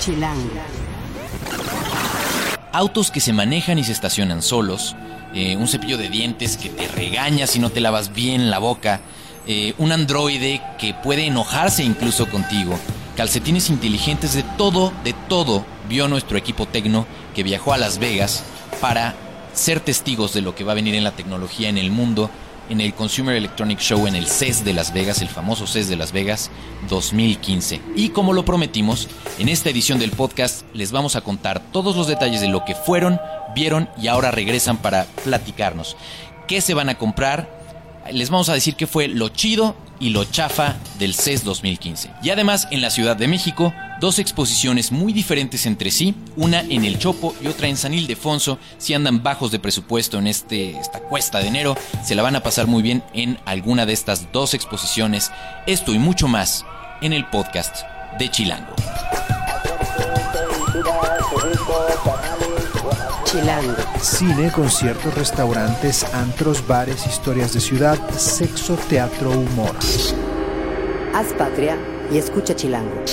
Chilango. Autos que se manejan y se estacionan solos, eh, un cepillo de dientes que te regaña si no te lavas bien la boca, eh, un androide que puede enojarse incluso contigo, calcetines inteligentes, de todo, de todo vio nuestro equipo tecno que viajó a Las Vegas para ser testigos de lo que va a venir en la tecnología en el mundo en el Consumer Electronic Show en el CES de Las Vegas, el famoso CES de Las Vegas 2015. Y como lo prometimos, en esta edición del podcast les vamos a contar todos los detalles de lo que fueron, vieron y ahora regresan para platicarnos. ¿Qué se van a comprar? Les vamos a decir qué fue lo chido y lo chafa del CES 2015. Y además en la Ciudad de México dos exposiciones muy diferentes entre sí, una en El Chopo y otra en San Ildefonso. Si andan bajos de presupuesto en este, esta cuesta de enero, se la van a pasar muy bien en alguna de estas dos exposiciones. Esto y mucho más en el podcast de Chilango. Chilango. Cine, conciertos, restaurantes, antros, bares, historias de ciudad, sexo, teatro, humor. Haz patria y escucha Chilango.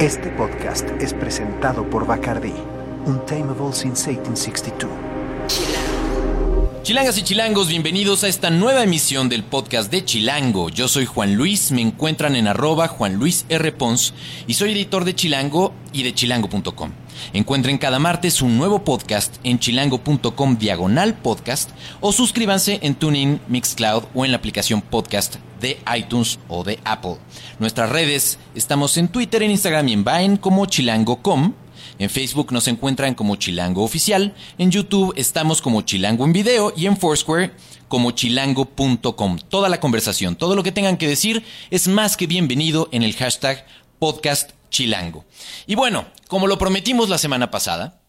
Este podcast es presentado por Bacardi, Untamable since 1862. Chilangas y chilangos, bienvenidos a esta nueva emisión del podcast de Chilango. Yo soy Juan Luis, me encuentran en arroba Juan Luis R. Pons y soy editor de Chilango y de chilango.com. Encuentren cada martes un nuevo podcast en chilango.com diagonal podcast o suscríbanse en TuneIn, Mixcloud o en la aplicación podcast de iTunes o de Apple. Nuestras redes, estamos en Twitter, en Instagram y en Vine como chilango.com. En Facebook nos encuentran como Chilango Oficial, en YouTube estamos como Chilango en Video y en Foursquare como chilango.com. Toda la conversación, todo lo que tengan que decir es más que bienvenido en el hashtag podcast chilango. Y bueno, como lo prometimos la semana pasada,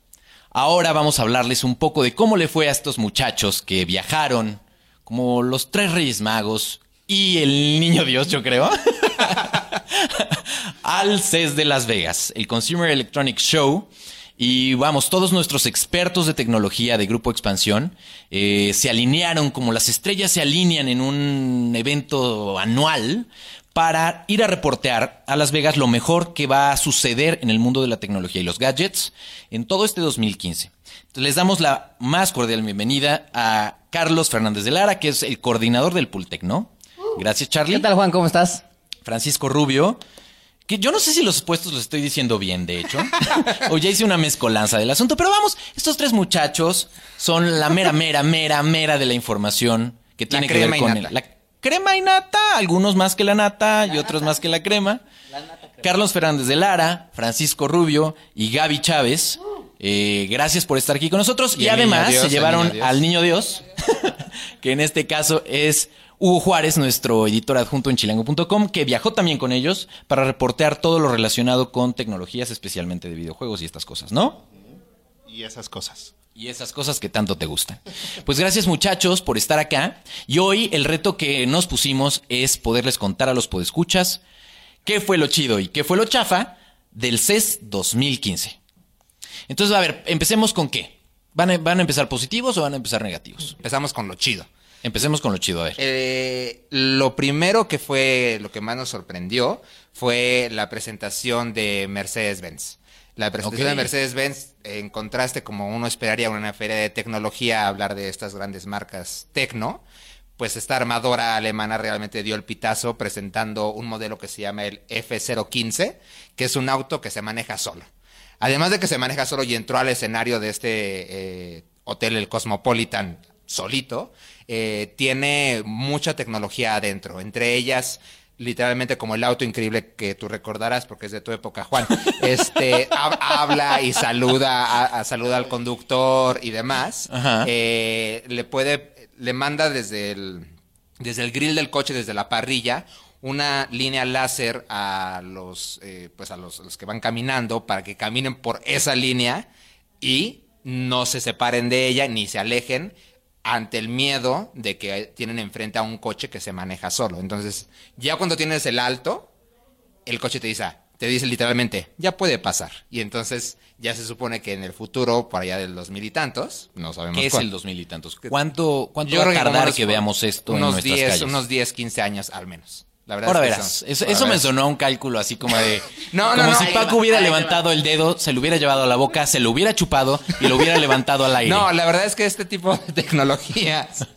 ahora vamos a hablarles un poco de cómo le fue a estos muchachos que viajaron como los tres Reyes Magos y el Niño Dios, yo creo. al CES de Las Vegas, el Consumer Electronic Show. Y vamos, todos nuestros expertos de tecnología de Grupo Expansión eh, se alinearon como las estrellas se alinean en un evento anual para ir a reportear a Las Vegas lo mejor que va a suceder en el mundo de la tecnología y los gadgets en todo este 2015. Entonces les damos la más cordial bienvenida a Carlos Fernández de Lara, que es el coordinador del Pultec, ¿no? Gracias, Charlie. ¿Qué tal, Juan? ¿Cómo estás? Francisco Rubio. Que yo no sé si los puestos los estoy diciendo bien, de hecho. o ya hice una mezcolanza del asunto. Pero vamos, estos tres muchachos son la mera, mera, mera, mera de la información que tiene que ver crema con nata. el- la crema y nata. Algunos más que la nata y otros más que la crema. Carlos Fernández de Lara, Francisco Rubio y Gaby Chávez. eh, gracias por estar aquí con nosotros. Y, además niño Dios, se llevaron niño al niño Dios, que en este caso es Hugo Juárez, nuestro editor adjunto en chilango.com, que viajó también con ellos para reportear todo lo relacionado con tecnologías, especialmente de videojuegos y estas cosas, ¿no? y esas cosas. Y esas cosas que tanto te gustan. Pues gracias muchachos por estar acá. Y hoy el reto que nos pusimos es poderles contar a los podescuchas qué fue lo chido y qué fue lo chafa del CES 2015. Entonces, a ver, empecemos con qué. ¿Van a, van a empezar positivos o van a empezar negativos? Empezamos con lo chido. Empecemos con lo chido, a ver. Eh, lo primero que fue, lo que más nos sorprendió, fue la presentación de Mercedes-Benz. La presentación de Mercedes-Benz, en contraste como uno esperaría en una feria de tecnología hablar de estas grandes marcas tecno, pues esta armadora alemana realmente dio el pitazo presentando un modelo que se llama el F015, que es un auto que se maneja solo. Además de que se maneja solo y entró al escenario de este eh, hotel, el Cosmopolitan, solito, eh, tiene mucha tecnología adentro. Entre ellas, literalmente como el auto increíble que tú recordarás, porque es de tu época, Juan, este, hab- habla y saluda, a- a- saluda al conductor y demás. Eh, le puede, le manda desde el, desde el grill del coche, desde la parrilla, una línea láser a los, eh, pues a los, los que van caminando para que caminen por esa línea y no se separen de ella ni se alejen ante el miedo de que tienen enfrente a un coche que se maneja solo. Entonces, ya cuando tienes el alto, el coche te dice, ah, te dice literalmente, ya puede pasar. Y entonces ya se supone que en el futuro, por allá del dos mil y tantos, no sabemos ¿Qué es el 2000 y tantos? ¿Cuánto, cuánto Yo va creo a tardar unos- que veamos esto en unos nuestras 10, calles? Unos 10, 15 años al menos. La verdad Ahora es que verás, son- eso, ahora eso me sonó a un cálculo así como de... No, no, como no, si ahí Paco hubiera levantado el dedo, se lo hubiera llevado a la boca, se lo hubiera chupado y lo hubiera levantado al aire. No, la verdad es que este tipo de tecnologías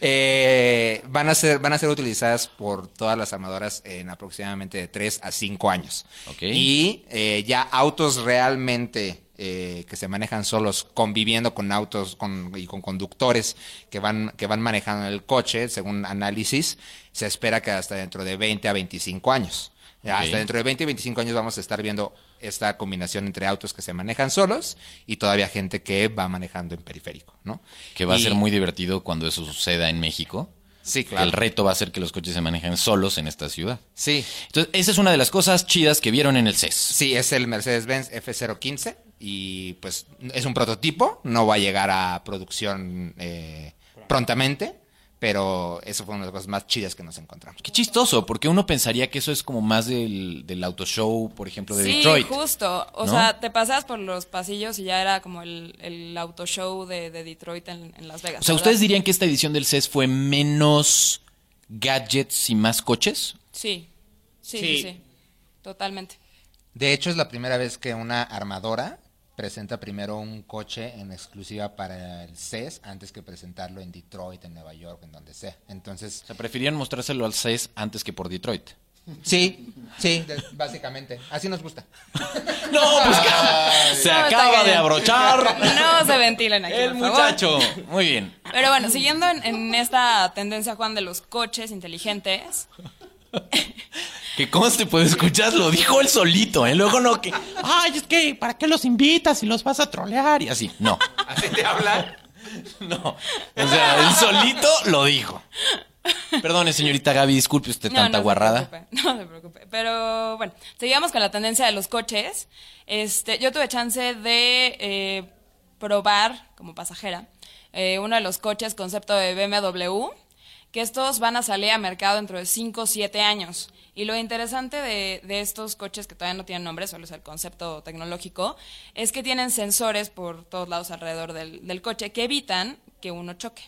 eh, van, a ser, van a ser utilizadas por todas las armadoras en aproximadamente de 3 a 5 años. Y eh, ya autos realmente eh, que se manejan solos, conviviendo con autos con, y con conductores que van, que van manejando el coche, según análisis, se espera que hasta dentro de 20 a 25 años. Hasta dentro de 20 y 25 años vamos a estar viendo esta combinación entre autos que se manejan solos y todavía gente que va manejando en periférico, ¿no? Que va a ser muy divertido cuando eso suceda en México. Sí, claro. El reto va a ser que los coches se manejen solos en esta ciudad. Sí, Entonces, esa es una de las cosas chidas que vieron en el CES. sí, es el Mercedes-Benz F015 y pues es un prototipo, no va a llegar a producción eh, prontamente, pero eso fue una de las cosas más chidas que nos encontramos. Qué chistoso, porque uno pensaría que eso es como más del, del auto show, por ejemplo, de sí, Detroit. justo. O ¿no? sea, te pasas por los pasillos y ya era como el, el auto show de, de Detroit en, en Las Vegas. O sea, ¿verdad? ¿ustedes dirían que esta edición del CES fue menos gadgets y más coches? Sí. Sí, Sí. sí, sí. Totalmente. De hecho, es la primera vez que una armadora presenta primero un coche en exclusiva para el CES antes que presentarlo en Detroit, en Nueva York, en donde sea. Entonces, O sea, preferían mostrárselo al CES antes que por Detroit. sí, sí, de- básicamente. Así nos gusta. No, pues se acaba de abrochar No se ventilen aquí, el por favor. muchacho. Muy bien. Pero bueno, siguiendo en, en esta tendencia, Juan, de los coches inteligentes, Que conste, pues escuchas, lo dijo él solito, ¿eh? Luego no que, ay, es que, ¿para qué los invitas si los vas a trolear? Y así. No. ¿Así te habla? No. O sea, él solito lo dijo. Perdone, señorita Gaby, disculpe usted No, tanta no se guarrada. preocupe, no se preocupe. Pero bueno, seguimos con la tendencia de los coches. Este, yo tuve chance de eh, probar como pasajera eh, uno de los coches concepto de BMW, que estos van a salir a mercado dentro de 5 o 7 años. Y lo interesante de, de estos coches que todavía no tienen nombre, solo es el concepto tecnológico, es que tienen sensores por todos lados alrededor del, del coche que evitan que uno choque.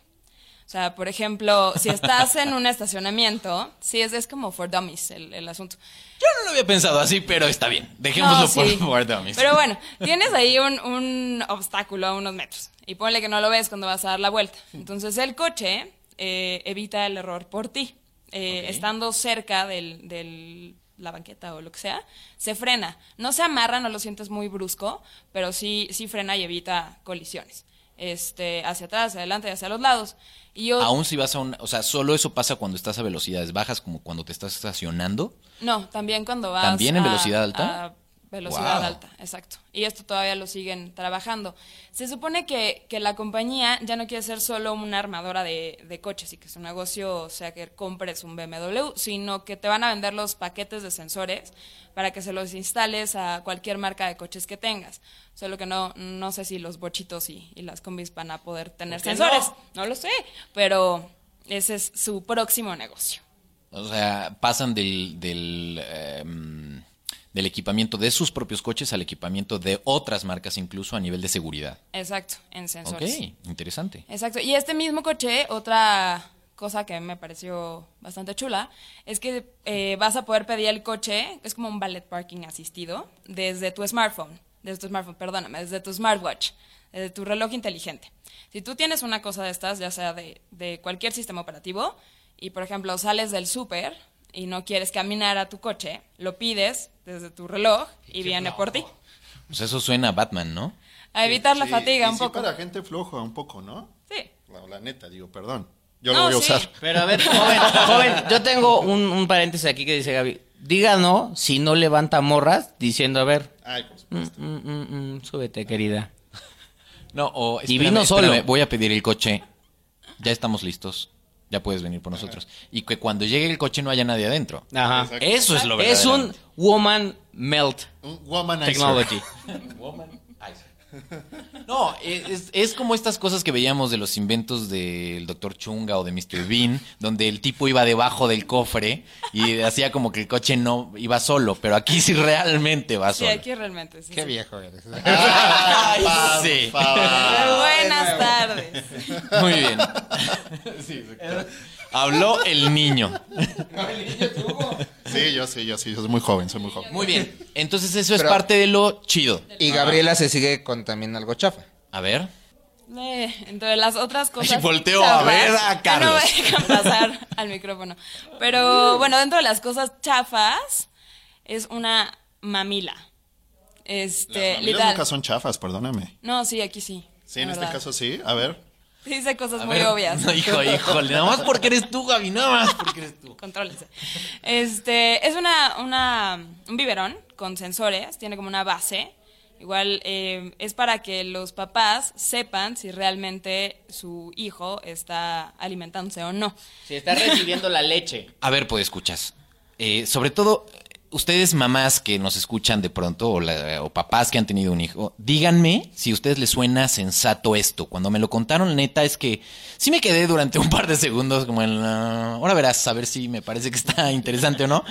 O sea, por ejemplo, si estás en un estacionamiento, sí, es, es como for dummies el, el asunto. Yo no lo había pensado así, pero está bien. Dejémoslo No, sí. por por dummies. Pero bueno, tienes ahí un, un obstáculo a unos metros y ponle que no lo ves cuando vas a dar la vuelta. Entonces el coche eh, evita el error por ti. Eh. Estando cerca del, del- la banqueta o lo que sea, se frena. No se amarra, no lo sientes muy brusco, pero sí, sí frena y evita colisiones. Este, hacia atrás, hacia adelante y hacia los lados. Y yo, Aún si vas a un... O sea, solo eso pasa cuando estás a velocidades bajas, como cuando te estás estacionando. No, también cuando vas. ¿También en a- velocidad alta? a velocidad Wow. alta, exacto. Y esto todavía lo siguen trabajando. Se supone que, que la compañía ya no quiere ser solo una armadora de, de coches y que su negocio sea que compres un BMW, sino que te van a vender los paquetes de sensores para que se los instales a cualquier marca de coches que tengas. Solo que no, no sé si los bochitos y, y las combis van a poder tener ¿Por qué sensores. no? no lo sé, pero ese es su próximo negocio. O sea, pasan del, del, em, del equipamiento de sus propios coches al equipamiento de otras marcas, incluso a nivel de seguridad. Exacto, en Ok, sensores. interesante. Exacto. Y este mismo coche, otra cosa que me pareció bastante chula, es que eh, vas a poder pedir el coche, es como un ballet parking asistido, desde tu smartphone, desde tu smartphone, perdóname, desde tu smartwatch, desde tu reloj inteligente. Si tú tienes una cosa de estas, ya sea de, de cualquier sistema operativo, y por ejemplo sales del súper y no quieres caminar a tu coche, lo pides desde tu reloj y viene por ti. Pues eso suena a Batman, ¿no? A evitar la fatiga y un sí poco. para gente floja un poco, ¿no? Sí. La, la neta, digo, perdón. Yo No, lo voy a sí. usar. Pero a ver, joven, joven, yo tengo un, un paréntesis aquí que dice Gaby. Díganos si no levanta morras diciendo, a ver, Ay, por supuesto. mm, mm, mm, súbete, querida. No, o Y espérame, vino solo. espérame, voy a pedir el coche. Ya estamos listos. Ya puedes venir por nosotros. Y que cuando llegue el coche no haya nadie adentro. Ajá. Exacto. Eso es lo Es un woman melt Un womanizer. technology. No, es, es como estas cosas que veíamos de los inventos del Dr. Chunga o de Mr. Bean, donde el tipo iba debajo del cofre y hacía como que el coche no iba solo, pero aquí sí realmente va Sí, solo. aquí realmente. sí, Qué sí. viejo eres. Ay, Pa- sí. buenas tardes. Muy bien. Sí. Habló el niño. Sí, yo sí, yo sí, yo soy muy joven, soy muy joven. Muy bien. Entonces eso es Pero- parte de lo chido. Y Gabriela se sigue con también algo chafa. A ver. Eh, entre las otras cosas. volteo a ver a que No Carlos. me dejan pasar al micrófono. Pero bueno, dentro de las cosas chafas es una mamila. Este, Las mamilas literal. nunca son chafas, perdóname. No, sí, aquí sí. Sí, en la este verdad. caso sí. A ver. Dice cosas A muy ver. obvias. No, hijo, híjole. Nada más porque eres tú, Gaby. Nada más porque eres tú. Contrólense. Este, es una, una, un biberón con sensores, tiene como una base. Igual eh, es para que los papás sepan si realmente su hijo está alimentándose o no. Si está recibiendo la leche. A ver, pues escuchas. Eh, sobre todo, ustedes mamás que nos escuchan de pronto, o, la- o papás que han tenido un hijo, díganme si a ustedes les suena sensato esto. Cuando me lo contaron, neta, es que sí me quedé durante un par de segundos como en la... Ahora verás, a ver si me parece que está interesante o no.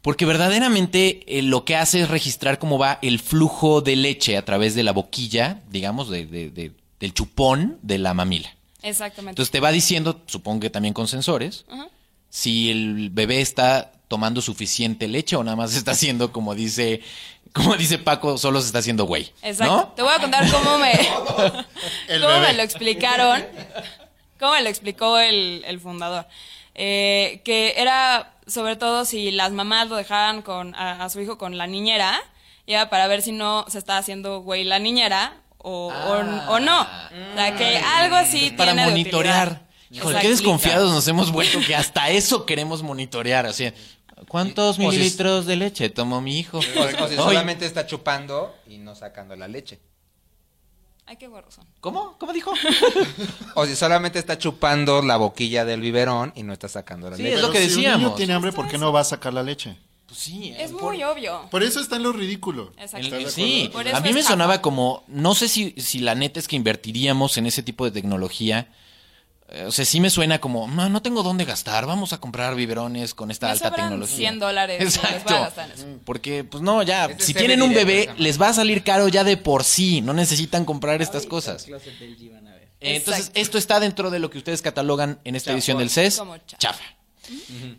Porque verdaderamente eh, lo que hace es registrar cómo va el flujo de leche a través de la boquilla, digamos, de- de- de- del chupón de la mamila. Exactamente. Entonces te va diciendo, supongo que también con sensores, si el bebé está tomando suficiente leche o nada más está haciendo como dice, como dice Paco, solo se está haciendo güey. Exacto. ¿no? Te voy a contar cómo me, cómo bebé. me lo explicaron. Cómo me lo explicó el, el fundador. Eh, que era sobre todo si las mamás lo dejaban con, a, a su hijo con la niñera, ya para ver si no se está haciendo güey la niñera o, o- o no. O sea, que algo así Para tiene de monitorear. utilidad. Híjole, qué desconfiados nos hemos vuelto que hasta eso queremos monitorear. Así, ¿cuántos mililitros de leche tomó mi hijo? O, o si solamente está chupando y no sacando la leche. Ay, qué guarros son. ¿Cómo? ¿Cómo dijo? O si solamente está chupando la boquilla del biberón y no está sacando la Sí, leche. es lo que Pero Si un decíamos. niño tiene hambre, ¿por qué no va a sacar la leche? Pues sí, Es por- muy obvio. Por eso está en lo ridículo. Exacto. El- ¿Estás de sí, Por eso a mí es me sonaba como, no sé si, si la neta es que invertiríamos en ese tipo de tecnología. Eh, O sea, sí me suena como, no, no tengo dónde gastar, vamos a comprar biberones con esta Me alta tecnología. 100 dólares, les voy a Exacto. Porque, pues no, ya, Este si tienen un bebé, les va a salir caro ya de por sí, no necesitan comprar estas cosas. Eh, Entonces, Exacto. esto está dentro de lo que ustedes catalogan en esta edición del CES. Como chafa. Chafa.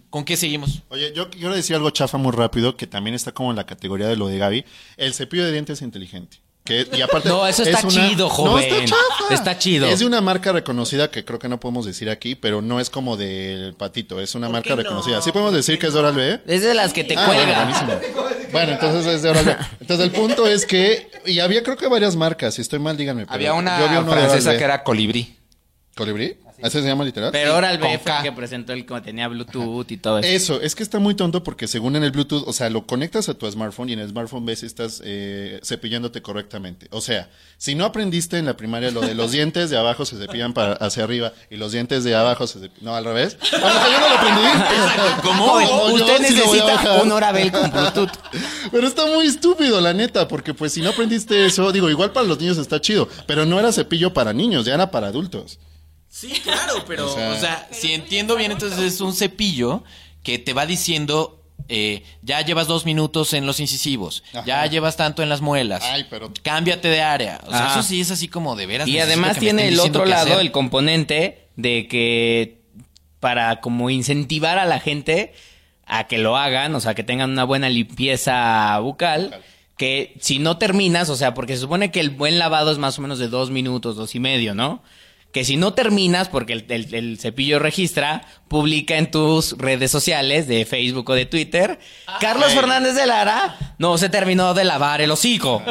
¿Con qué seguimos? Oye, yo quiero decir algo chafa muy rápido, que también está como en la categoría de lo de Gaby. El cepillo de dientes inteligente. Que, y aparte, No, eso es está una- chido, No, joven. está chafa. Está chido. Es de una marca reconocida que creo que no podemos decir aquí, pero no es como del patito, es una marca reconocida. ¿Sí podemos decir que es de Oral B? Es de las que te Ah, bueno, cuelga. buenísimo. Bueno, entonces es de Oral B. Entonces el punto es que, y había creo que varias marcas, si estoy mal díganme. pero Había una yo vi uno de Oral francesa B. que era colibrí. ¿Colibrí? ¿Ese se llama literal? Pero ahora el con B fue el K. que presentó el que tenía Bluetooth y todo eso. Eso, es que está muy tonto porque según en el Bluetooth, o sea, lo conectas a tu smartphone y en el smartphone ves si estás eh, cepillándote correctamente. O sea, si no aprendiste en la primaria lo de los dientes de abajo se cepillan para hacia arriba y los dientes de abajo se cepillan... No, al revés. Bueno, yo no lo aprendí. ¿Cómo? Yo Usted sí a necesita bajar. un Orabel con Bluetooth. Pero está muy estúpido, la neta, porque pues si no aprendiste eso, digo, igual para los niños está chido, pero no era cepillo para niños, ya era para adultos. Sí, claro, pero, O o sea- si entiendo bien, entonces es un cepillo que te va diciendo, eh, ya llevas dos minutos en los incisivos, Ajá. ya llevas tanto en las muelas, Ay, pero- cámbiate de área. O sea, Ajá. eso sí es así como de veras. Y además tiene el otro lado, hacer. el componente de que para como incentivar a la gente a que lo hagan, o sea, que tengan una buena limpieza bucal, que si no terminas, o sea, porque se supone que el buen lavado es más o menos de dos minutos, dos y medio, ¿no? Que si no terminas, porque el, el- el cepillo registra, publica en tus redes sociales de Facebook o de Twitter, Carlos Fernández de Lara no se terminó de lavar el hocico.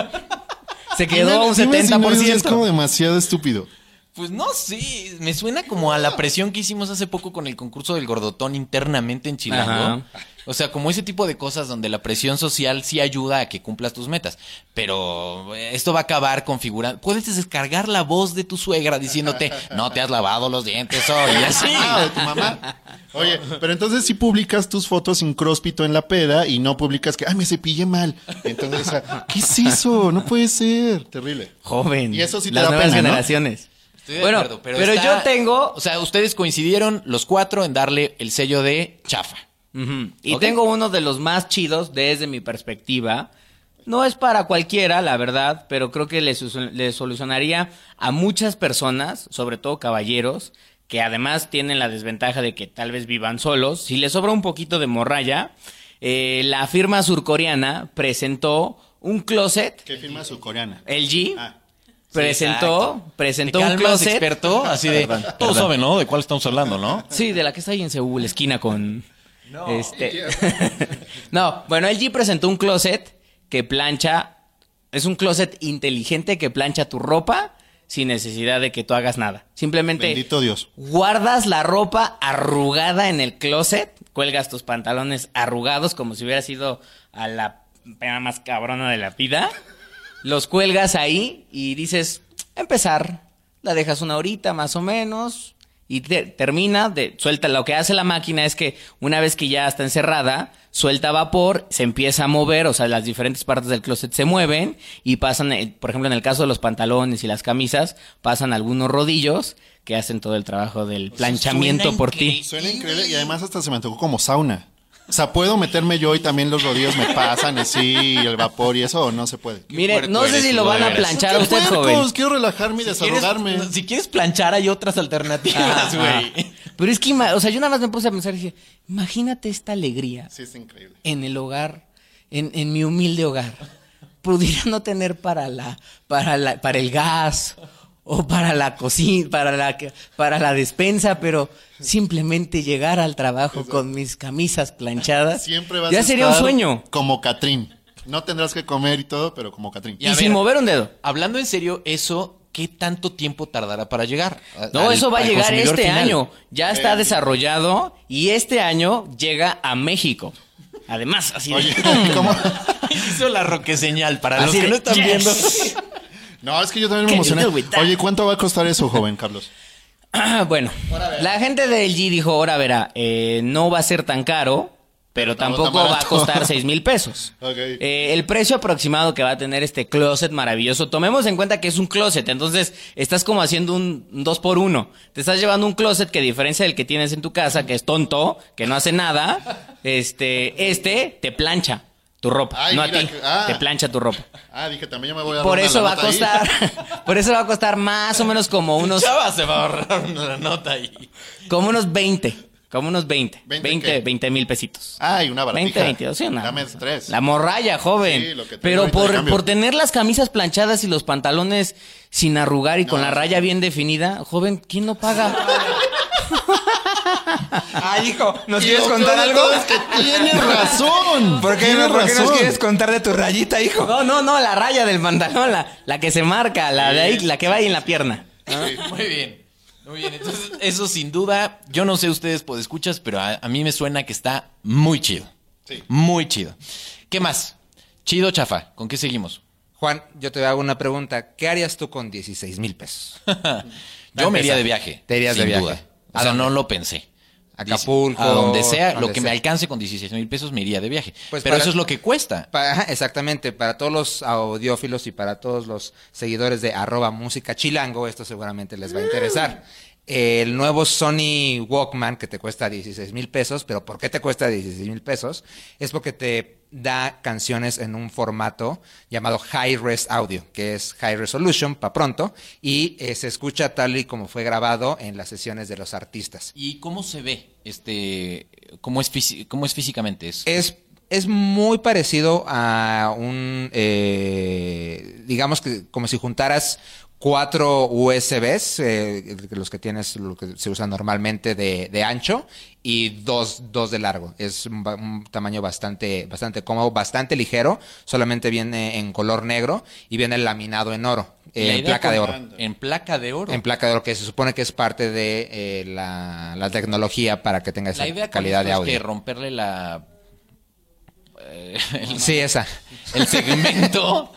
Se quedó a un Dime si no, eso 70%. es como demasiado estúpido. Pues no sé, me suena como a la presión que hicimos hace poco con el concurso del gordotón internamente en Chilango. Ajá. O sea, como ese tipo de cosas donde la presión social sí ayuda a que cumplas tus metas. Pero eh, esto va a acabar configurando. Puedes descargar la voz de tu suegra diciéndote, no te has lavado los dientes hoy, y así. Ah, de tu mamá. Oye, pero entonces sí publicas tus fotos sin cróspito en la peda y no publicas que, ay, me cepillé mal. Entonces, o sea, ¿qué es eso? No puede ser. Terrible. Joven. Y eso sí te Las da nuevas pena, ¿no? generaciones. Estoy de bueno, acuerdo, pero, está- yo tengo. O sea, ustedes coincidieron los cuatro en darle el sello de chafa. Y tengo uno de los más chidos desde mi perspectiva. No es para cualquiera, la verdad, pero creo que le, solucionaría a muchas personas, sobre todo caballeros, que además tienen la desventaja de que tal vez vivan solos. Si les sobra un poquito de morralla, eh, la firma surcoreana presentó un closet, ¿Qué firma surcoreana? LG, Ah. presentó, presentó ¿Te un closet. experto? Así de... Todos Perdón. saben, ¿no? De cuál estamos hablando, ¿no? Sí, de la que está ahí en Seúl, esquina con. Este. no, bueno, LG presentó un closet que plancha. Es un closet inteligente que plancha tu ropa sin necesidad de que tú hagas nada. Simplemente Bendito Dios. guardas la ropa arrugada en el closet, cuelgas tus pantalones arrugados como si hubiera sido a la pena más cabrona de la vida. Los cuelgas ahí y dices, empezar. La dejas una horita más o menos y te- termina de suelta lo que hace la máquina es que una vez que ya está encerrada suelta vapor se empieza a mover o sea las diferentes partes del closet se mueven y pasan eh, por ejemplo en el caso de los pantalones y las camisas pasan algunos rodillos que hacen todo el trabajo del planchamiento suena por ti. Suena increíble y además hasta se me antojó como sauna. O sea, ¿puedo meterme yo y también los rodillos me pasan así, y el vapor y eso o no se puede? mire no sé eres si lo van a planchar a ¡Qué usted puercos! joven Quiero relajarme y ¿Quieres- desahogarme. si quieres planchar, hay otras alternativas, güey. Ajá. pero es que o sea yo nada más me puse a pensar y dije imagínate esta alegría Sí, es increíble. en el hogar, en, en mi humilde hogar, pudiera no tener para la, para la, para el gas o para la cocina, para la, para la despensa, pero simplemente llegar al trabajo con mis camisas planchadas, Siempre vas ya a sería un sueño. Como Catrín. No tendrás que comer y todo, pero como Catrín. Y sin ver, mover un dedo. Hablando en serio, eso, ¿qué tanto tiempo tardará para llegar? a- No, al- eso va a llegar este final? año. Ya está desarrollado y este año llega a México. Además, así de- Oye, ¿cómo? Hizo la roque señal para los que de, no están "Yes". viendo. No, es que yo también me emocioné. Oye, ¿cuánto va a costar eso, joven Carlos? Ah, bueno, la gente de LG dijo, ahora verá, eh, no va a ser tan caro, pero tampoco tan va a costar seis mil pesos. Eh, el precio aproximado que va a tener este closet maravilloso, tomemos en cuenta que es un closet, entonces estás como haciendo un un dos por uno. Te estás llevando un closet que a diferencia del que tienes en tu casa, que es tonto, que no hace nada, este, este te plancha tu ropa, Ay, no mira a ti, que- ah. te plancha tu ropa. Ah, dije, también yo me voy a dar Por eso va a costar, por eso va a costar más o menos como unos Chava se va a ahorrar una nota ahí. Como unos 20. Como unos 20. 20 20, qué? 20 mil pesitos. Ay, una 20, baratija. 22, sí, una. Dame tres. La morralla, joven. Sí, lo que traigo Pero por, por tener las camisas planchadas y los pantalones sin arrugar y con la raya bien definida, joven, ¿quién no paga? Ay, hijo, ¿nos quieres contar algo? es que tienes razón. ¿Por qué, Tienes ¿por qué nos razón. quieres contar de tu rayita, hijo? No, no, no, la raya del pantalón, la, la que se marca, la de ahí, la que va ahí en la pierna. Muy bien. Muy bien. Entonces, eso sin duda, yo no sé ustedes por escuchas, pero a, a mí me suena que está muy chido. Sí. Muy chido. ¿Qué más? Chido, chafa. ¿Con qué seguimos? Juan, yo te hago una pregunta. ¿Qué harías tú con 16 mil pesos? Yo me iría de viaje. Te irías de viaje. duda. ¿A O sea, no lo pensé. Acapulco, A donde sea, lo que me alcance con 16 mil pesos me iría de viaje. Pues Pero para- eso es lo que cuesta. Exactamente, para todos los audiófilos y para todos los seguidores de arroba música chilango, esto seguramente les va a interesar. El nuevo Sony Walkman que te cuesta 16 mil pesos, pero ¿por qué te cuesta 16 mil pesos? Es porque te da canciones en un formato llamado High Res Audio, que es High Resolution para pronto, y eh, se escucha tal y como fue grabado en las sesiones de los artistas. ¿Y cómo se ve? Este, ¿cómo es, cómo es físicamente? ¿Es, Es, es muy parecido a un, eh, digamos que como si juntaras cuatro USBs, eh, los que tienes, lo que se usan normalmente de, de ancho, y dos, dos de largo. Es un, un tamaño bastante, bastante cómodo, bastante ligero, solamente viene en color negro y viene laminado en oro, eh, en placa de oro. En placa de oro. En placa de oro, que se supone que es parte de eh, la, la tecnología para que tenga esa la idea con calidad de es audio. que romperle la... eh, Sí, esa. el segmento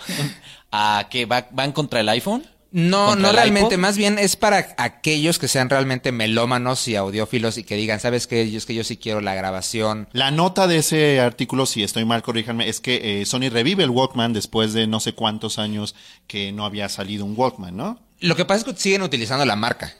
a que va, van contra el iPhone. No, ¿Contra no realmente, más bien es para aquellos que sean realmente melómanos y audiófilos y que digan, ¿sabes qué? Yo es que yo sí quiero la grabación. La nota de ese artículo, si estoy mal, corríjanme, es que eh, Sony revive el Walkman después de no sé cuántos años que no había salido un Walkman, ¿no? Lo que pasa es que siguen utilizando la marca.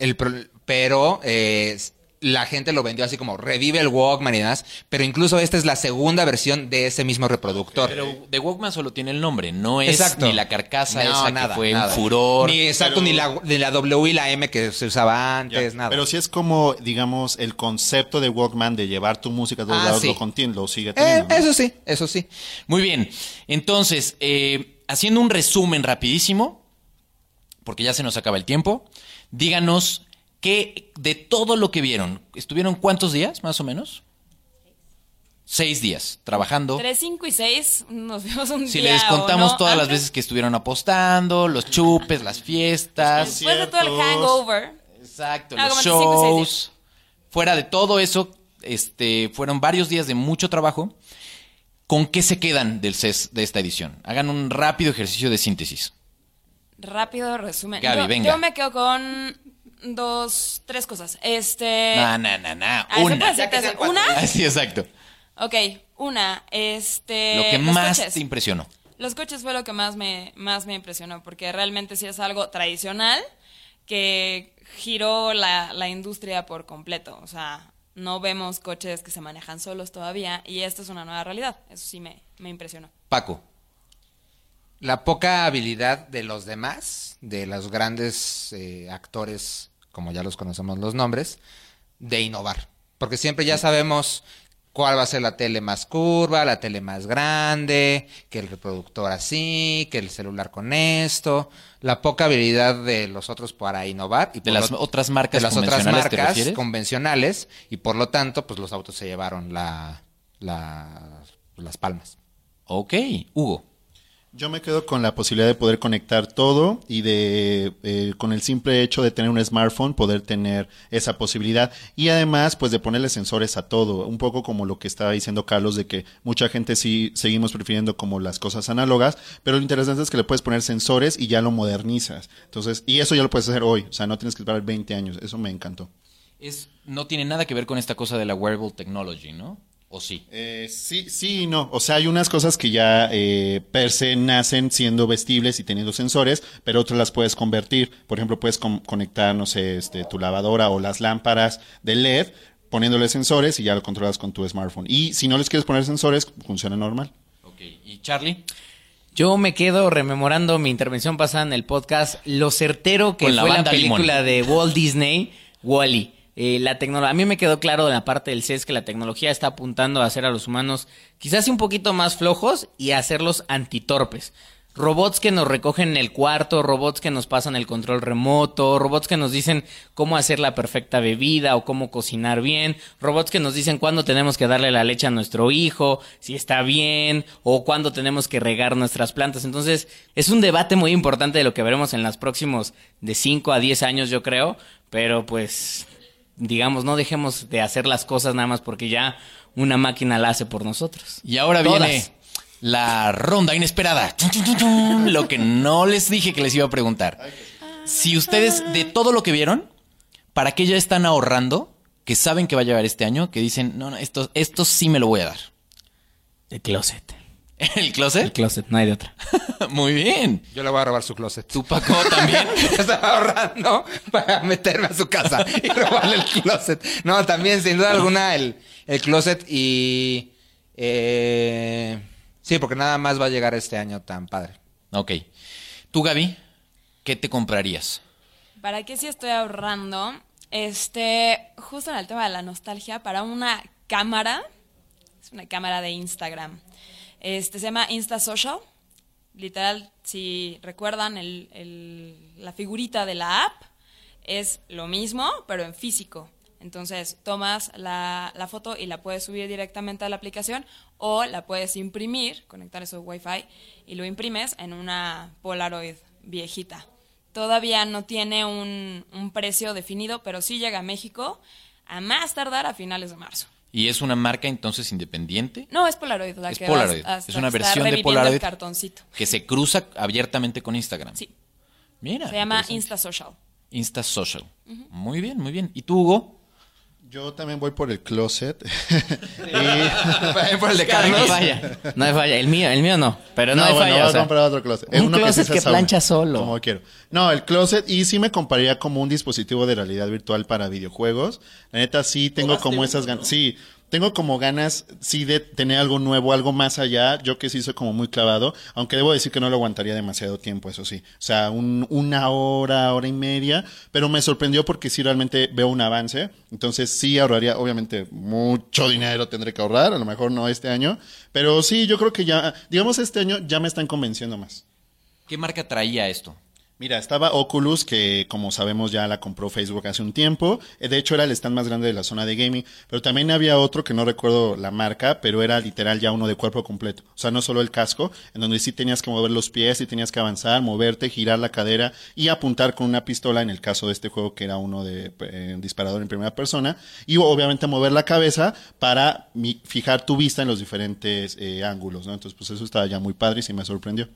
El pro- pero eh, la gente lo vendió así como revive el Walkman y demás, pero incluso esta es la segunda versión de ese mismo reproductor. Pero de Walkman solo tiene el nombre, no es Exacto. ni la carcasa No, esa nada, que fue nada. un furor. Ni exacto, ni, la, ni la W y la M que se usaba Ya, antes, nada. Pero sí es como, digamos, el concepto de Walkman de llevar tu música a todos Ah, lados sí. lo contiene, lo sigue Eh, teniendo. eso sí, eso sí. Muy bien. Entonces, eh, haciendo un resumen rapidísimo, porque ya se nos acaba el tiempo, díganos qué de todo lo que vieron, ¿estuvieron cuántos días, más o menos? Seis días trabajando. 3, 5 y 6 nos vimos un Si día les o contamos no todas las veces que estuvieron apostando, los chupes, las fiestas. Después de todo el hangover. Exacto, Ah, los cinco seis shows. Fuera de todo eso, este, fueron varios días de mucho trabajo. ¿Con qué se quedan del CES de esta edición? Hagan un rápido ejercicio de síntesis. Rápido resumen. Gaby, yo, venga. yo me quedo con dos, tres cosas. Este. No, no, no, no. Ah, ¿se Una. ¿Una? Así, exacto. Ok, una. Este. Lo que los más coches. te impresionó. Los coches fue lo que más me, más me impresionó, porque realmente sí es algo tradicional que giró la, la industria por completo. O sea, no vemos coches que se manejan solos todavía y esto es una nueva realidad. Eso sí me, me impresionó. Paco. La poca habilidad de los demás, de los grandes eh, actores, como ya los conocemos los nombres, de innovar. Porque siempre ya sabemos cuál va a ser la tele más curva, la tele más grande, que el reproductor así, que el celular con esto. La poca habilidad de los otros para innovar. Y De las lo- otras marcas de las otras convencionales, ¿te marcas convencionales. Y por lo tanto, pues los autos se llevaron la, la- las palmas. Ok. Hugo. Yo me quedo con la posibilidad de poder conectar todo y de eh, con el simple hecho de tener un smartphone poder tener esa posibilidad y además pues de ponerle sensores a todo, un poco como lo que estaba diciendo Carlos de que mucha gente sí seguimos prefiriendo como las cosas análogas, pero lo interesante es que le puedes poner sensores y ya lo modernizas. Entonces, y eso ya lo puedes hacer hoy, o sea, no tienes que esperar 20 años, eso me encantó. Es, no tiene nada que ver con esta cosa de la wearable technology, ¿no? ¿O sí? Eh, sí, sí y no. O sea, hay unas cosas que ya eh, per se nacen siendo vestibles y teniendo sensores, pero otras las puedes convertir. Por ejemplo, puedes con- conectar, no sé, este, tu lavadora o las lámparas de LED poniéndole sensores y ya lo controlas con tu smartphone. Y si no les quieres poner sensores, funciona normal. Ok. ¿Y Charlie? Yo me quedo rememorando mi intervención pasada en el podcast, lo certero que Con fue la película Limón. de Walt Disney, Wally. La tecnología, a mí me quedó claro de la parte del CES que la tecnología está apuntando a hacer a los humanos quizás un poquito más flojos y a hacerlos antitorpes. Robots que nos recogen en el cuarto, robots que nos pasan el control remoto, robots que nos dicen cómo hacer la perfecta bebida o cómo cocinar bien, robots que nos dicen cuándo tenemos que darle la leche a nuestro hijo, si está bien, o cuándo tenemos que regar nuestras plantas. Entonces, es un debate muy importante de lo que veremos en los próximos de 5 a 10 años, yo creo, pero pues, digamos, no dejemos de hacer las cosas nada más porque ya una máquina la hace por nosotros. Y ahora Todas. viene la ronda inesperada. Lo que no les dije que les iba a preguntar. Si ustedes, de todo lo que vieron, ¿para qué ya están ahorrando? Que saben que va a llegar este año, que dicen, no, no, esto, esto sí me lo voy a dar. El closet. ¿El El closet? closet, no hay de otra. Muy bien. Yo le voy a robar su closet. ¿Tú, Paco, también? Estaba ahorrando para meterme a su casa y robarle el closet. No, también, sin duda alguna, el, el closet y... eh, sí, porque nada más va a llegar este año tan padre. Ok. ¿Tú, Gaby? ¿Qué te comprarías? ¿Para qué sí estoy ahorrando? Este, justo en el tema de la nostalgia, para una cámara, es una cámara de Instagram. Este se llama Insta Social. Literal, si recuerdan el- la figurita de la app, es lo mismo, pero en físico. Entonces, tomas la, la foto y la puedes subir directamente a la aplicación o la puedes imprimir, conectar eso a Wi-Fi y lo imprimes en una Polaroid viejita. Todavía no tiene un, un precio definido, pero sí llega a México a más tardar a finales de marzo. ¿Y es una marca entonces independiente? No, es Polaroid la Es que Polaroid. vas- hasta- Es una versión de Polaroid. el cartoncito. Que se cruza abiertamente con Instagram. Sí, Mira. se llama. Insta Social. Insta Social. Muy bien, muy bien. ¿Y tú, Hugo? Yo también voy por el closet. por el de No hay Carlos. falla. No hay falla. El mío, el mío no. Pero no, hay bueno, falla. voy o a comprar otro closet. un Uno closet que sauna, plancha solo. Como quiero. No, el closet y sí me compraría como un dispositivo de realidad virtual para videojuegos. La neta sí tengo como esas ganas. Sí, tengo como ganas sí de tener algo nuevo, algo más allá. Yo que sí soy como muy clavado, aunque debo decir que no lo aguantaría demasiado tiempo, eso sí. O sea, un- una hora, hora y media, pero me sorprendió porque sí realmente veo un avance. Entonces sí ahorraría, obviamente, mucho dinero tendré que ahorrar, a lo mejor no este año, pero sí, yo creo que ya, digamos este año ya me están convenciendo más. ¿Qué marca traía esto? Mira, estaba Oculus, que como sabemos ya la compró Facebook hace un tiempo. Eh, De hecho, era el stand más grande de la zona de gaming. Pero también había otro que no recuerdo la marca, pero era literal ya uno de cuerpo completo. O sea, no solo el casco, en donde sí tenías que mover los pies, sí tenías que avanzar, moverte, girar la cadera y apuntar con una pistola, en el caso de este juego que era uno de eh, disparador en primera persona. Y obviamente mover la cabeza para mi- fijar tu vista en los diferentes eh, ángulos, ¿no? Entonces, pues eso estaba ya muy padre y sí me sorprendió.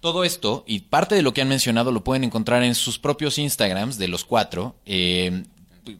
Todo esto y parte de lo que han mencionado lo pueden encontrar en sus propios Instagrams de los cuatro. Eh,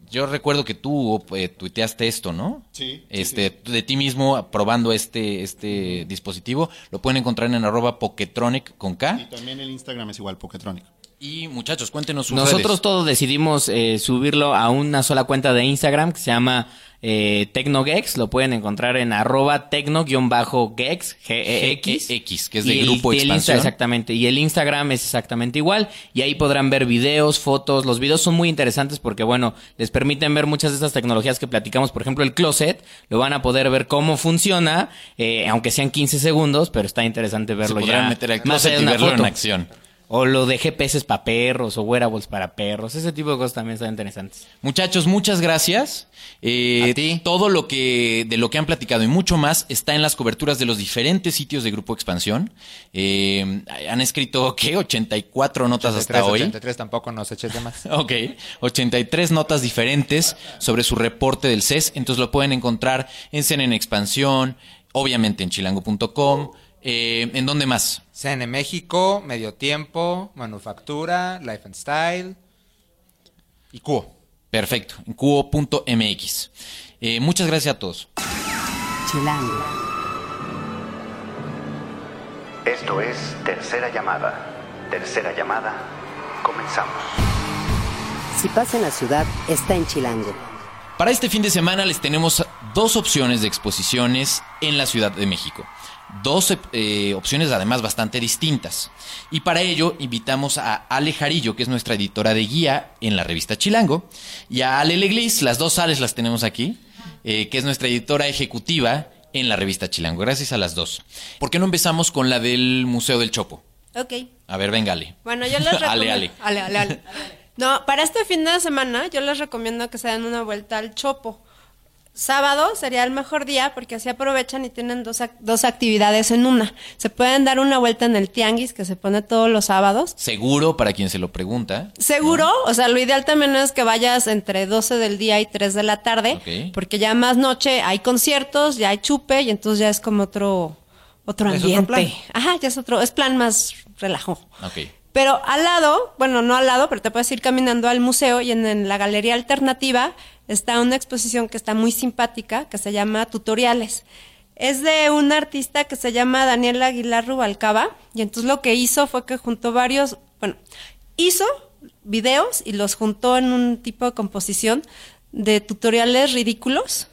yo recuerdo que tú eh, tuiteaste esto, ¿no? Sí, sí, Este, de ti mismo probando este, este dispositivo. Lo pueden encontrar en arroba Poketronic con Y K. también el Instagram es igual, Poketronic. Y muchachos, cuéntenos sus Nosotros redes. todos decidimos eh, subirlo a una sola cuenta de Instagram que se llama eh, Tecnogex. Lo pueden encontrar en arroba tecno-gex, G-E-X. G-E-X, que es de Y el- Grupo el Insta- exactamente. Y el Instagram es exactamente igual. Y ahí podrán ver videos, fotos. Los videos son muy interesantes porque, bueno, les permiten ver muchas de estas tecnologías que platicamos. Por ejemplo, el closet. Lo van a poder ver cómo funciona, eh, aunque sean 15 segundos, pero está interesante verlo podrán ya. meter al closet y en acción. O lo de GPS para perros o wearables para perros. Ese tipo de cosas también están interesantes. Muchachos, muchas gracias. Eh, A ti. Todo lo que de lo que han platicado y mucho más está en las coberturas de los diferentes sitios de Grupo Expansión. Eh, han escrito ¿qué? 84 notas hasta 83, hoy. 83 tampoco nos eches de más. Ok, 83 notas diferentes sobre su reporte del CES, entonces lo pueden encontrar en Cena en Expansión, obviamente en chilango.com, eh, ¿en dónde más? CN México, Medio Tiempo, Manufactura, Life and Style y Cuo. Perfecto, en cubo.mx. Eh, muchas gracias a todos. Chilango. Esto es Tercera Llamada. Tercera Llamada. Comenzamos. Si pasa en la ciudad, está en Chilango. Para este fin de semana les tenemos dos opciones de exposiciones en la Ciudad de México. Dos eh, opciones además bastante distintas. Y para ello invitamos a Ale Jarillo, que es nuestra editora de guía en la revista Chilango, y a Ale Leglis, las dos Ales las tenemos aquí, eh, que es nuestra editora ejecutiva en la revista Chilango. Gracias a las dos. ¿Por qué no empezamos con la del Museo del Chopo? Ok. A ver, venga, Ale. Bueno, yo les Ale, recomiendo... Ale. Ale, ale, ale. No, para este fin de semana yo les recomiendo que se den una vuelta al Chopo. Sábado sería el mejor día porque así aprovechan y tienen dos, ac- dos actividades en una. Se pueden dar una vuelta en el tianguis que se pone todos los sábados. Seguro para quien se lo pregunta. Seguro, o sea, lo ideal también es que vayas entre 12 del día y 3 de la tarde, porque ya más noche hay conciertos, ya hay chupe y entonces ya es como otro otro Es otro ambiente. plan. Ajá, ya es otro, es plan más relajo. Ok. Pero al lado, bueno, no al lado, pero te puedes ir caminando al museo y en, en la galería alternativa está una exposición que está muy simpática, que se llama Tutoriales. Es de un artista que se llama Daniel Aguilar Rubalcaba y entonces lo que hizo fue que juntó varios, bueno, hizo videos y los juntó en un tipo de composición de tutoriales ridículos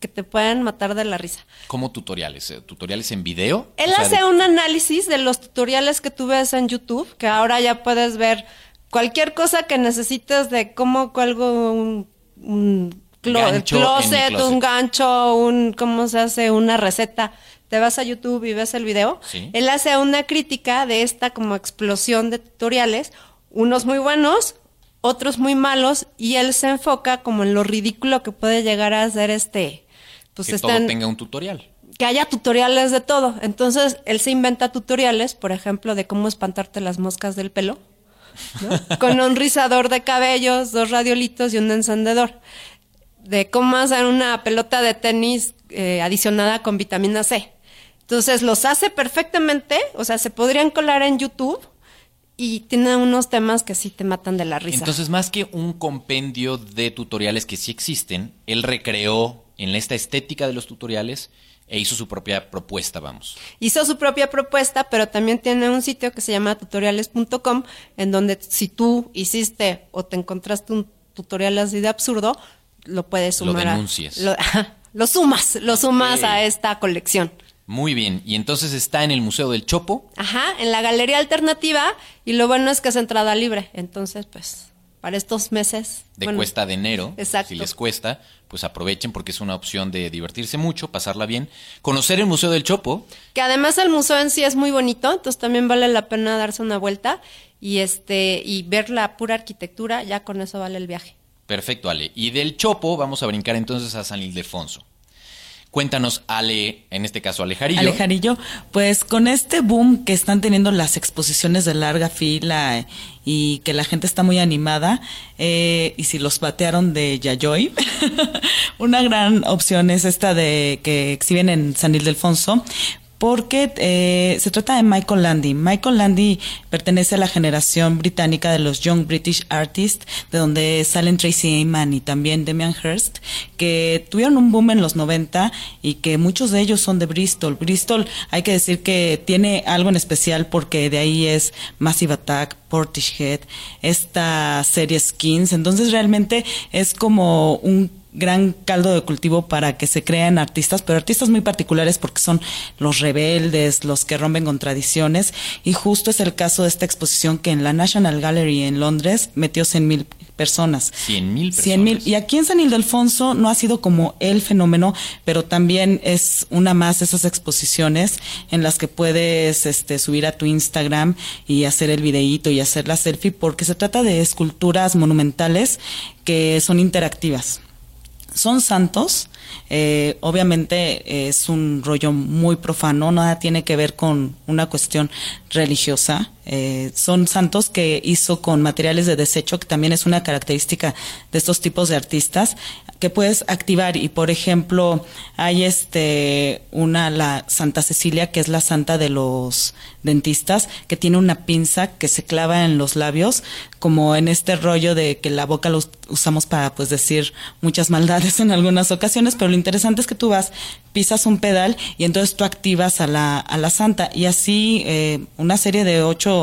que te pueden matar de la risa. ¿Cómo tutoriales? Eh, ¿Tutoriales en video? Él O sea, hace de- un análisis de los tutoriales que tú ves en YouTube, que ahora ya puedes ver cualquier cosa que necesites de cómo cuelgo un, un clo- Gancho closet, closet. un gancho, un cómo se hace una receta. Te vas a YouTube y ves el video. Sí. Él hace una crítica de esta como explosión de tutoriales, unos muy buenos, otros muy malos, y él se enfoca como en lo ridículo que puede llegar a ser este. Pues que todo están- tenga un tutorial. que haya tutoriales de todo. Entonces, él se inventa tutoriales, por ejemplo, de cómo espantarte las moscas del pelo, con un rizador de cabellos, dos radiolitos y un encendedor. De cómo hacer una pelota de tenis eh, adicionada con vitamina C. Entonces, los hace perfectamente, o sea, se podrían colar en YouTube y tiene unos temas que sí te matan de la risa. Entonces, más que un compendio de tutoriales que sí existen, él recreó en esta estética de los tutoriales e hizo su propia propuesta, vamos. Hizo su propia propuesta, pero también tiene un sitio que se llama tutoriales.com, en donde si tú hiciste o te encontraste un tutorial así de absurdo, lo puedes Lo sumar. a- denuncias. lo, lo sumas, lo sumas a esta colección. Muy bien, y entonces está en el Museo del Chopo. Ajá, en la galería alternativa, y lo bueno es que es entrada libre. Entonces, pues, para estos meses. de bueno, cuesta de enero. Exacto. Si les cuesta, pues aprovechen porque es una opción de divertirse mucho, pasarla bien. Conocer el Museo del Chopo. Que además el museo en sí es muy bonito, entonces también vale la pena darse una vuelta y este y ver la pura arquitectura, ya con eso vale el viaje. Perfecto, Ale. Y del Chopo vamos a brincar entonces a San Ildefonso. Cuéntanos, Ale, en este caso Alejarillo. Alejarillo, pues con este boom que están teniendo las exposiciones de larga fila y que la gente está muy animada, eh, y si los batearon de Yayoi, una gran opción es esta de que exhiben en San Ildefonso, porque eh, se trata de Michael Landy. Michael Landy pertenece a la generación británica de los Young British Artists, de donde salen Tracy Emin y también Damian Hirst, que tuvieron un boom en los 90 y que muchos de ellos son de Bristol. Bristol, hay que decir que tiene algo en especial porque de ahí es Massive Attack, Portishead, esta serie Skins, entonces realmente es como un gran caldo de cultivo para que se crean artistas, pero artistas muy particulares porque son los rebeldes, los que rompen con tradiciones, y justo es el caso de esta exposición que en la National Gallery en Londres metió 100 mil personas. 100 mil personas. 100 mil. Y aquí en San Ildefonso no ha sido como el fenómeno, pero también es una más de esas exposiciones en las que puedes este, subir a tu Instagram y hacer el videíto y hacer la selfie, porque se trata de esculturas monumentales que son interactivas son santos. eh, obviamente es un rollo muy profano, nada tiene que ver con una cuestión religiosa. Eh, son santos que hizo con materiales de desecho, que también es una característica de estos tipos de artistas, que puedes activar. Y por ejemplo, hay este una la Santa Cecilia, que es la santa de los dentistas, que tiene una pinza que se clava en los labios, como en este rollo de que la boca lo us- usamos para pues decir muchas maldades en algunas ocasiones, pero lo interesante es que tú vas, pisas un pedal y entonces tú activas a la, a la santa y así eh, una serie de ocho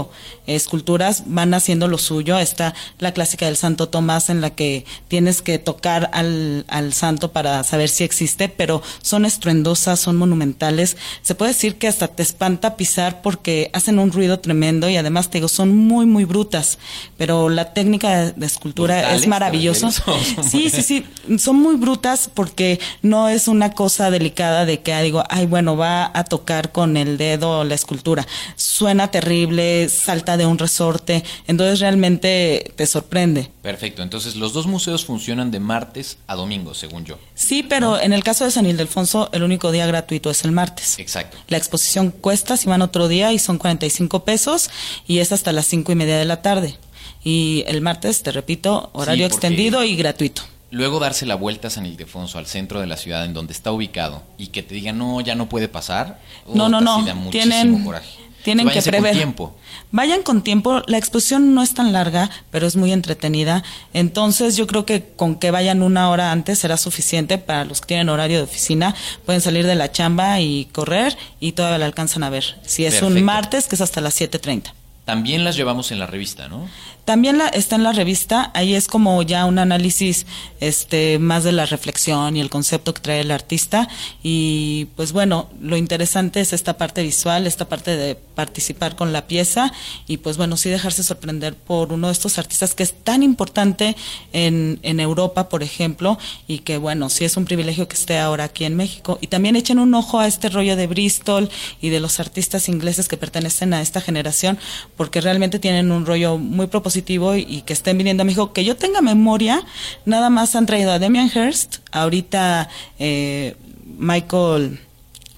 esculturas van haciendo lo suyo. Está la clásica del Santo Tomás en la que tienes que tocar al, al santo para saber si existe, pero son estruendosas, son monumentales. Se puede decir que hasta te espanta pisar porque hacen un ruido tremendo y además te digo, son muy, muy brutas, pero la técnica de, de escultura ¿Brutales, es refieres? Sí, sí, sí, son muy brutas porque no es una cosa delicada de que ah, digo, ay, bueno, va a tocar con el dedo la escultura. Suena terrible, salta de un resorte, entonces realmente te sorprende. Perfecto, entonces los dos museos funcionan de martes a domingo, según yo. Sí, pero en el caso de San Ildefonso, el único día gratuito es el martes. Exacto. La exposición cuesta si van otro día y son 45 pesos y es hasta las cinco y media de la tarde. Y el martes, te repito, horario Sí, extendido y gratuito. Luego darse la vuelta a San Ildefonso, al centro de la ciudad en donde está ubicado, y que te digan, no, ya no puede pasar. No, no, puta, no. da muchísimo Tienen, coraje. Tienen que prever. Con tiempo. Vayan con tiempo. La exposición no es tan larga, pero es muy entretenida. Entonces, yo creo que con que vayan una hora antes será suficiente para los que tienen horario de oficina. Pueden salir de la chamba y correr y todavía la alcanzan a ver. Si es un martes, que es hasta las 7:30. También las llevamos en la revista, ¿no? También la, está en la revista, ahí es como ya un análisis este, más de la reflexión y el concepto que trae el artista. Y pues bueno, lo interesante es esta parte visual, esta parte de participar con la pieza y pues bueno, sí dejarse sorprender por uno de estos artistas que es tan importante en, en Europa, por ejemplo, y que bueno, sí es un privilegio que esté ahora aquí en México. Y también echen un ojo a este rollo de Bristol y de los artistas ingleses que pertenecen a esta generación, porque realmente tienen un rollo muy propositivo y, que estén viniendo a México. Que yo tenga memoria, nada más han traído a Damian Hirst, ahorita eh, Michael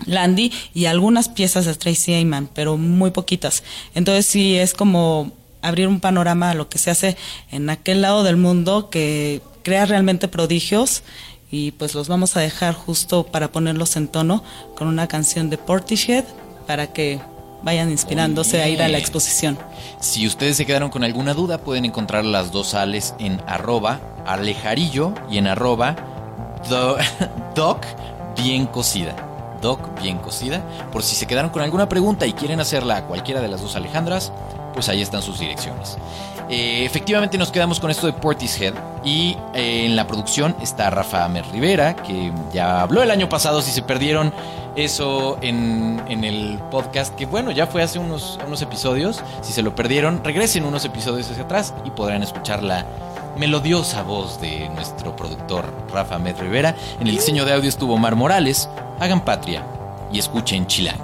Landy y algunas piezas de Tracy Emin, pero muy poquitas. Entonces sí es como abrir un panorama a lo que se hace en aquel lado del mundo que crea realmente prodigios y pues los vamos a dejar justo para ponerlos en tono con una canción de Portishead para que vayan inspirándose a ir a la exposición. Si ustedes se quedaron con alguna duda, pueden encontrar las dos ales en arroba alejarillo y en arroba do- doc bien cocida. Doc bien cocida. Por si se quedaron con alguna pregunta y quieren hacerla a cualquiera de las dos Alejandras, pues ahí están sus direcciones. Eh, efectivamente nos quedamos con esto de Portishead y eh, en la producción está Rafa Amer Rivera, que ya habló el año pasado, si se perdieron eso en, en el podcast, que bueno, ya fue hace unos, unos episodios, si se lo perdieron, regresen unos episodios hacia atrás y podrán escuchar la melodiosa voz de nuestro productor Rafa Amer Rivera. En el diseño de audio estuvo Mar Morales, hagan patria y escuchen Chilango.